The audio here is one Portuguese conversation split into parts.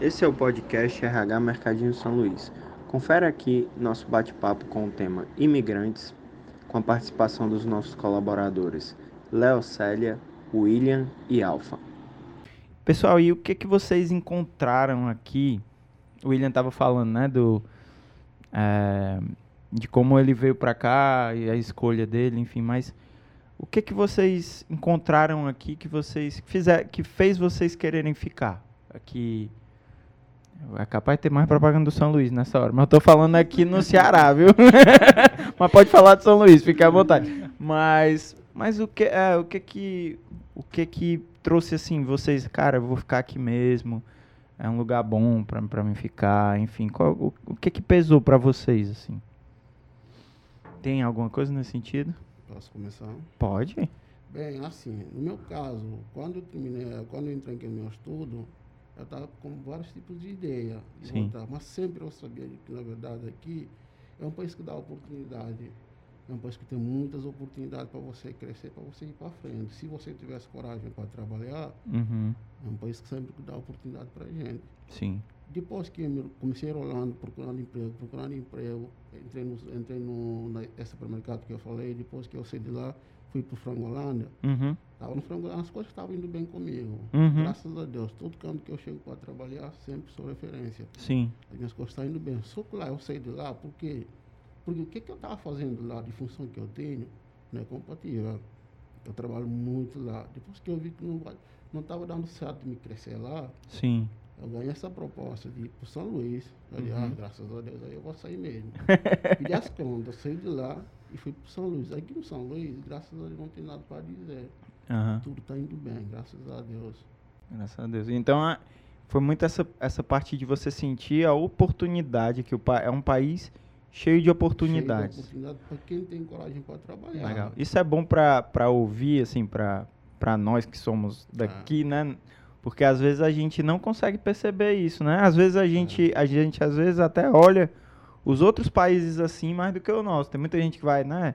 Esse é o podcast RH Mercadinho São Luís. Confere aqui nosso bate-papo com o tema Imigrantes, com a participação dos nossos colaboradores Léo Célia, William e Alfa. Pessoal, e o que, que vocês encontraram aqui? O William estava falando, né, do é, de como ele veio para cá e a escolha dele, enfim, mas o que que vocês encontraram aqui que vocês fizer, que fez vocês quererem ficar aqui? É capaz de ter mais propaganda do São Luís nessa hora, mas eu tô falando aqui no Ceará, viu? mas pode falar de São Luís, fique à vontade. Mas, mas o que, é, o que que, o que que trouxe assim vocês, cara, eu vou ficar aqui mesmo? É um lugar bom para para mim ficar, enfim, qual, o, o que que pesou para vocês assim? Tem alguma coisa nesse sentido? Posso começar? Pode. Bem, assim, no meu caso, quando eu terminei, quando eu entrei no meu estudo, eu estava com vários tipos de ideia de Sim. voltar, mas sempre eu sabia que, na verdade, aqui é um país que dá oportunidade, é um país que tem muitas oportunidades para você crescer, para você ir para frente. Se você tivesse coragem para trabalhar, Uhum. é um país que sempre dá oportunidade para gente. Sim. Depois que eu comecei rolando, procurando emprego, procurando emprego, entrei no, entrei no na, supermercado que eu falei, depois que eu saí de lá, fui para o Frangolândia. Uhum. Estava no Frangolândia, as coisas estavam indo bem comigo. Uhum. Graças a Deus, todo canto que eu chego para trabalhar, sempre sou referência. Sim. As minhas coisas estão indo bem. Só que lá eu saí de lá porque, porque o que, que eu estava fazendo lá, de função que eu tenho, não é compatível. Eu trabalho muito lá. Depois que eu vi que não estava dando certo de me crescer lá, Sim. Eu ganhei essa proposta de ir para São Luís. Eu disse, Uhum. ah, graças a Deus, aí eu vou sair mesmo. Pedi as contas, saí de lá e fui para São Luís. Aqui no São Luís, graças a Deus, não tem nada para dizer. Aham. Tudo está indo bem, graças a Deus. Graças a Deus. Então, a- foi muito essa, essa parte de você sentir a oportunidade, que o é um país cheio de oportunidades. Cheio de oportunidade para quem tem coragem para trabalhar. Legal. Isso é bom pra ouvir, assim, pra nós que somos daqui, né? Porque às vezes a gente não consegue perceber isso, né? Às vezes a gente, a gente às vezes até olha os outros países assim mais do que o nosso. Tem muita gente que vai, né?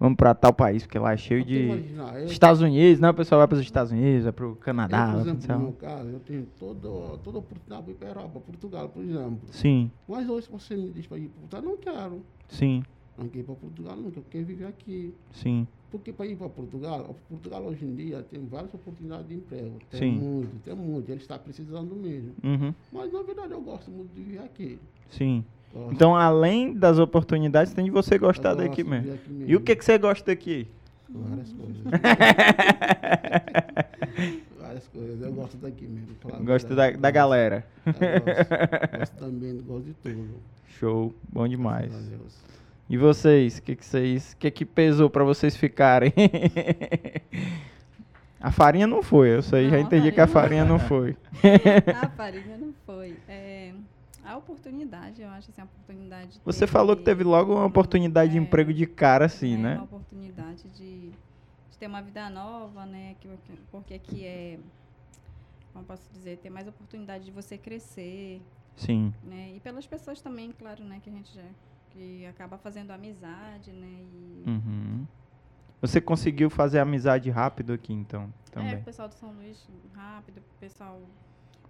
Vamos pra tal país, porque lá é cheio de eu, Estados Unidos, né? O pessoal vai para os Estados Unidos, vai pro eu, Canadá, por vai exemplo, no meu caso, eu tenho toda, toda oportunidade para ir para a Europa, Portugal, por exemplo. Sim, Mas hoje, se você me diz para ir para Portugal, não quero. sim, Não quero ir para Portugal, eu quero viver aqui. sim. Porque para ir para Portugal, Portugal hoje em dia tem várias oportunidades de emprego. Tem Sim. muito, tem muito. Ele está precisando mesmo. Uhum, Mas na verdade eu gosto muito de viver aqui. sim. Gosto. Então, além das oportunidades, tem de você gostar gosto daqui mesmo. aqui E o que, que você gosta daqui? Várias coisas. Várias coisas. Eu gosto daqui mesmo. Gosta da, da Gosto. galera. Eu gosto. Gosto também, gosto de tudo. Show, bom demais. Graças a Deus. E vocês, o que, que vocês, que que pesou pra vocês ficarem? a farinha não foi, eu sei, já Não, a entendi que a farinha não foi. A farinha não foi. É, a oportunidade, eu acho assim, a oportunidade. de Você ter- falou que teve logo uma oportunidade de É, emprego de cara, assim, é, né? Uma oportunidade de, de ter uma vida nova, né? que- que- porque aqui é, como posso dizer, ter mais oportunidade de você crescer, Sim. né? E pelas pessoas também, claro, né? Que a gente já que acaba fazendo amizade, né? E, Uhum. Você conseguiu fazer amizade rápido aqui, então, É, também. o pessoal do São Luís, rápido, o pessoal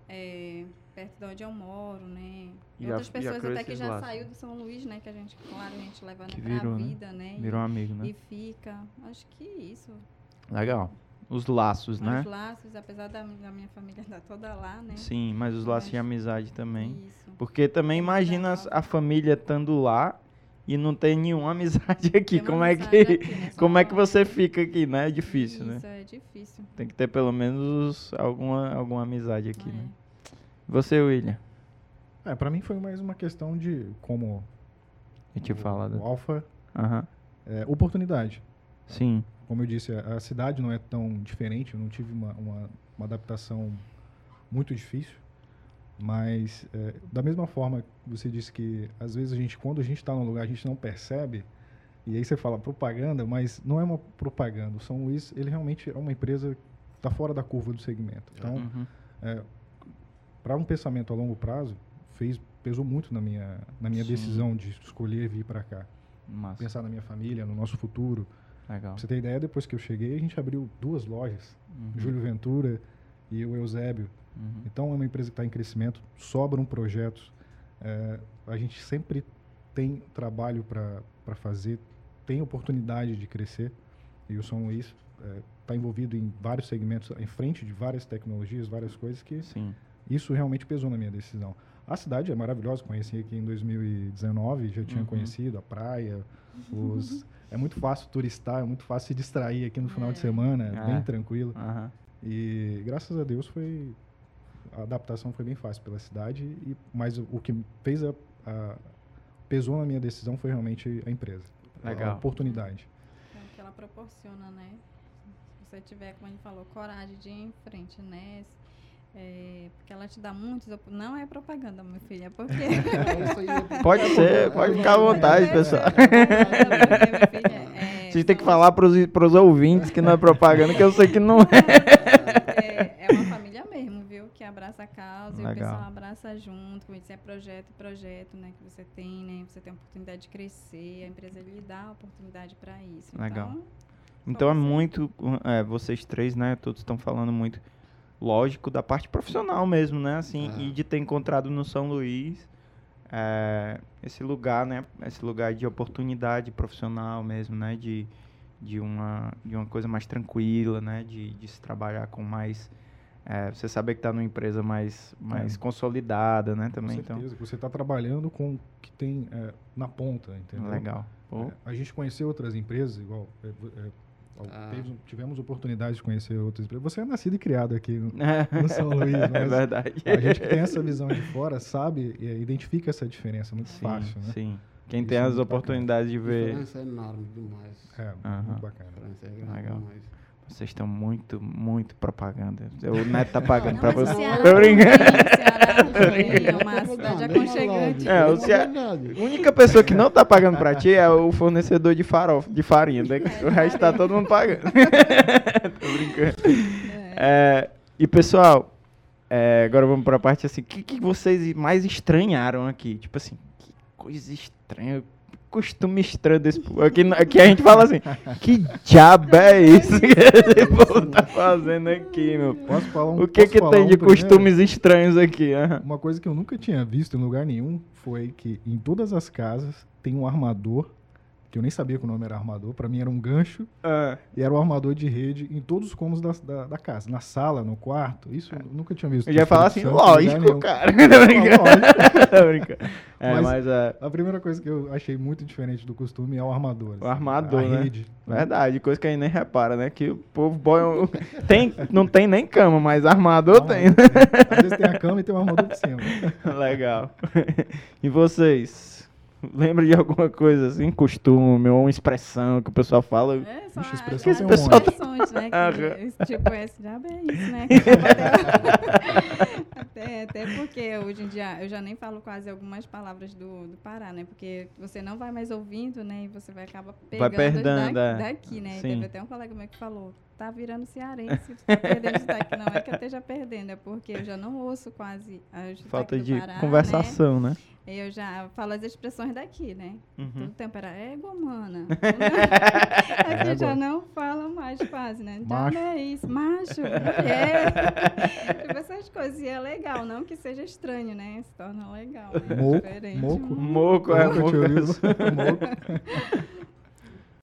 é, perto de onde eu moro, né? E outras já pessoas até que já laços. saiu do São Luís, né? Que a gente, claro, a gente leva Que virou, né? vida, né? Virou um amigo, né? e fica. Acho que isso. Legal. Os laços, né? Os laços, apesar da, da minha família estar toda lá, né? Sim, mas os laços de Mas- amizade também. Isso. Porque também É imagina legal. a família estando lá e não tem nenhuma amizade aqui. Tem uma Como é que, amizade aqui, né? Como é que você fica aqui, né? É difícil, né? Isso, é difícil. Tem que ter pelo menos alguma, alguma amizade aqui, É. né? Você, William? É, pra mim foi mais uma questão de como Eu te o, falo. o Alfa, Aham. é, oportunidade. Sim. Como eu disse, a, a cidade não é tão diferente, eu não tive uma, uma, uma adaptação muito difícil, mas é, da mesma forma que você disse que às vezes a gente, quando a gente está num lugar, a gente não percebe, e aí você fala propaganda, mas não é uma propaganda. O São Luís, ele realmente é uma empresa que está fora da curva do segmento. Então, Uhum. para um pensamento a longo prazo, fez pesou muito na minha na minha Sim. decisão de escolher vir para cá. Massa. Pensar na minha família, no nosso futuro. Legal. Pra você ter ideia, depois que eu cheguei, a gente abriu duas lojas, Uhum. Júlio Ventura e o Eusébio, Uhum. Então é uma empresa que está em crescimento, sobram projetos, é, a gente sempre tem trabalho para fazer, tem oportunidade de crescer e o São Luís está envolvido em vários segmentos, em frente de várias tecnologias, várias coisas que Sim. isso realmente pesou na minha decisão. A cidade é maravilhosa, conheci aqui em 2019, já tinha Uhum. conhecido a praia, os... é muito fácil turistar, é muito fácil se distrair aqui no final de semana, é É. bem tranquilo. Aham. E graças a Deus foi a adaptação foi bem fácil pela cidade, e mas o, que fez a, a- pesou na minha decisão foi realmente a empresa, a Legal. oportunidade. É o que ela proporciona, né? Se você tiver, como a gente falou, coragem de ir em frente, né? É, porque ela te dá muitos. op- Não é propaganda, meu filho, é porque. Isso é- Pode ser, pode ficar à vontade, pessoal. Vocês têm que falar para os ouvintes que não é propaganda, que eu sei que não é. É, é uma família mesmo, viu? Que abraça a causa e o Legal. pessoal abraça junto. Como eu disse, é projeto e projeto, né? Que você tem, né? Você tem a oportunidade de crescer, a empresa lhe dá a oportunidade para isso. Legal. Então, Então é muito, é, vocês três, né, todos estão falando muito, lógico, da parte profissional mesmo, né, assim, É. e de ter encontrado no São Luís é, esse lugar, né, esse lugar de oportunidade profissional mesmo, né, de, de, uma, de uma coisa mais tranquila, né, de, de se trabalhar com mais, é, você saber que está numa empresa mais, mais É. consolidada, né, Com também, então, certeza, você está trabalhando com o que tem é, na ponta, entendeu? legal. É, a gente conheceu outras empresas, igual. É, é, Ah. teve- tivemos oportunidade de conhecer outras empresas. Você é nascido e criado aqui no, é, no São Luís, é mas verdade. a gente que tem essa visão de fora sabe e identifica essa diferença muito Sim, fácil, né? sim. Quem Isso tem é as bacana. oportunidades de A ver. diferença é enorme demais. É, muito bacana. A diferença é. Vocês estão muito, muito propaganda. O Neto tá pagando o você. Ceará Tô brincando. é uma cidade aconchegante. É, o A única pessoa que não tá pagando pra ti é o fornecedor de farofa, de farinha. né? O resto tá todo mundo pagando. Tô brincando. É, e pessoal, é, agora vamos pra parte assim. O que, que vocês mais estranharam aqui? Tipo assim, que coisa estranha. Costume estranho desse povo. Aqui, aqui a gente fala assim, que diabo é isso que esse povo tá fazendo aqui, meu? Posso falar um O que que tem um de primeiro? costumes estranhos aqui? aham? Uma coisa que eu nunca tinha visto em lugar nenhum foi que em todas as casas tem um armador, que eu nem sabia que o nome era armador, pra mim era um gancho, Ah, e era o armador de rede em todos os cômodos da, da, da casa, na sala, no quarto. Isso eu nunca tinha visto. eu já ia falar assim, lógico, cara. Tô brincando. É, Mas- mas é A primeira coisa que eu achei muito diferente do costume é o armador. O armador, a né? rede. verdade, coisa que a gente nem repara, né? Que o povo boy, tem, não tem nem cama, mas armador tem. né? Às vezes tem a cama e tem o armador por cima. Legal. E vocês? Lembra de alguma coisa assim, costume ou uma expressão que o pessoal fala? É, só as expressão tem um expressões, né? Aham. Que, esse tipo esse diabo é isso, né? até, até porque hoje em dia eu já nem falo quase algumas palavras do, do Pará, né? Porque você não vai mais ouvindo, né? E você vai acabar pegando os perdendo, da- é. daqui, né? Sim. Teve até um colega meu que falou, tá virando cearense, tá perdendo o sotaque. Não é que eu esteja perdendo, é porque eu já não ouço quase a Falta do de Pará, né? conversação, né? Eu já falo as expressões daqui, né? Uhum. Todo tempo era égua, mana. Aqui Égua. já não fala mais quase, né? Já Macho. é isso, macho. É. tipo essas coisas. E é legal, não que seja estranho, né? Se torna legal. Né? Moco, Diferente. moco. Moco, é moco. Moco.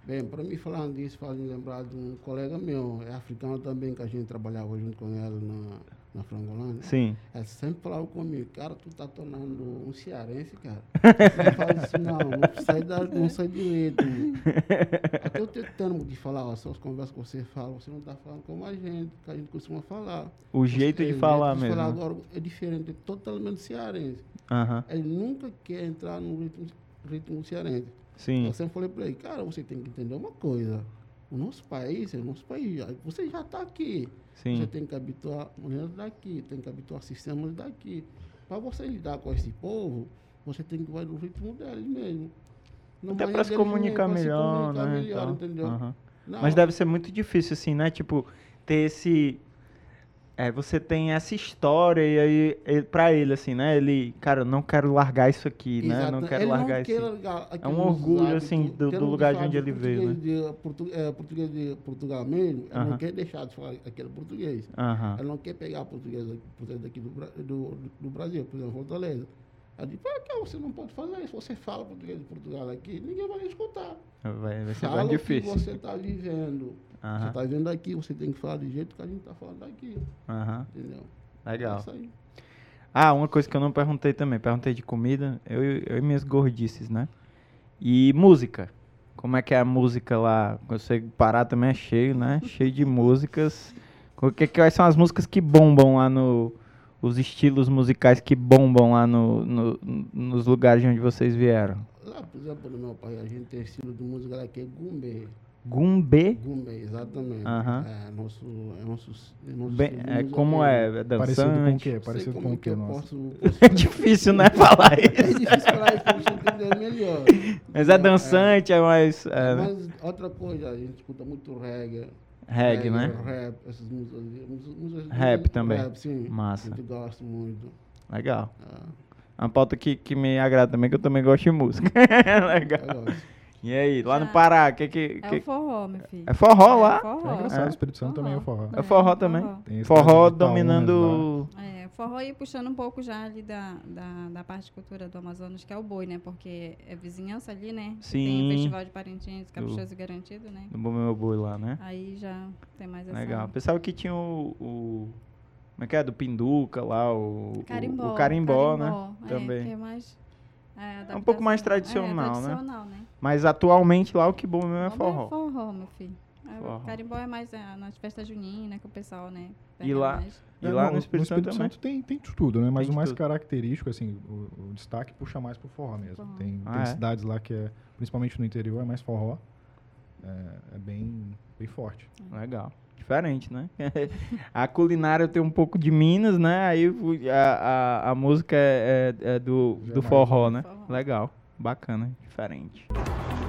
Bem, para mim falando disso, faz me lembrar de um colega meu, é africano também, que a gente trabalhava junto com ele na, na Frangolândia. Sim. Ele sempre falava comigo, cara, tu tá tornando um cearense, cara. Não faz isso não, não sai, da, não sai direito. Até eu tentando de falar, ó, só as conversas que você fala, você não tá falando como a gente, que a gente costuma falar. O jeito de É, o falar jeito de mesmo. falar né? agora é diferente, é totalmente cearense. Aham. Ele nunca quer entrar no ritmo, ritmo cearense. Sim. Eu sempre falei para ele, cara, você tem que entender uma coisa. O nosso país é o nosso país. Você já está aqui. Você Sim. tem que habituar maneiras daqui, tem que habituar sistemas daqui. Para você lidar com esse povo, você tem que ir no ritmo dele mesmo. Até pra se deles comunicar mesmo, pra se melhor, comunicar né? melhor, então. entendeu? Aham. Não, Mas deve ser muito difícil, assim, né? Tipo, ter esse. É, você tem essa história e aí ele, pra ele, assim, né? Ele, cara, eu não quero largar isso aqui, né? Exato. Não quero Ele largar isso. largar É um orgulho, hábitos, assim, do- do lugar de onde ele veio, né? português De, portu, é, português de Portugal mesmo, ele Aham. não quer deixar de falar aquele português. Aham. Ele não quer pegar português, português daqui do, do, do Brasil, por exemplo, Fortaleza. Aí diz, por que você não pode fazer isso? Você fala português de Portugal aqui, ninguém vai escutar. Vai, vai ser Fala bem o que difícil. você está vivendo. Você Aham. está vivendo aqui, você tem que falar do jeito que a gente está falando aqui. Aham. Entendeu? Legal. É isso aí. Ah, uma coisa que eu não perguntei também. Perguntei de comida. Eu, eu e minhas gordices, né? E música. Como é que é a música lá? Você parar também é cheio, né? cheio de músicas. O que, quais são as músicas que bombam lá no... Os estilos musicais que bombam lá no, no- nos lugares de onde vocês vieram? Lá, por exemplo, meu país, a gente tem estilo de música lá que é gumbê. Gumbê? Gumbê, exatamente. Aham. É nosso, é nosso, é nosso Bem, é, como é? É Parecido com o dançante? quê? Parecido com o que quê, nossa? posso, É difícil, né? Falar É isso. difícil falar isso você entender melhor. Mas é dançante, é mais... é, né? Mas outra coisa, a gente escuta muito reggae. Reggae, né? Rap, essas músicas. músicas- músicas- Rap também. Rap, sim. Massa. A gente gosta muito. Legal. Ah, Uma pauta que, que me agrada também, que eu também gosto de música. Legal. E aí, lá no Já. Pará, que que... É que- o forró, meu filho. É forró lá? É forró. É engraçado, É. o Espírito Santo também é forró. É forró também? Tem Forró caso de Itaúnas dominando... É, forró e puxando um pouco já ali da, da, da parte de cultura do Amazonas, que é o boi, né? Porque é vizinhança ali, né? Tem Sim. o Festival de Parintins, Caprichoso e Garantido, né? No Meu Boi lá, né? Aí já tem mais essa... Legal. Pensava que tinha o... o- Como é que é? Do Pinduca lá, o... o- Carimbó. O, carimbó, né? É, Também. que é mais... É, um pouco mais tradicional, é, né? tradicional, né? Mas atualmente lá o que bom mesmo é Bom, forró. É forró, meu filho. É, Forró. o carimbó é mais é, nas festas juninas que o pessoal, né? E lá- mais. E É, lá não, no Espírito, Santo também. tem, tem tudo, né? Mas Tem o mais tudo. característico, assim, o, o destaque puxa mais pro forró mesmo. Forró. Tem, Ah, tem é? cidades lá que é, principalmente no interior, é mais forró. É, é bem, bem forte. Legal. Diferente, né? a culinária tem um pouco de Minas, né? Aí a, a, a música é, é- é do, Já do é forró, né? forró. Legal. Bacana. Diferente.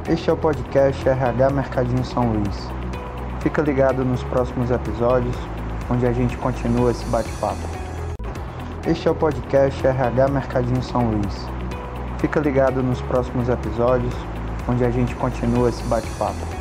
Este é o podcast RH Mercadinho São Luís. Fica ligado nos próximos episódios, onde a gente continua esse bate-papo. Este é o podcast RH Mercadinho São Luís. Fica ligado nos próximos episódios, onde a gente continua esse bate-papo.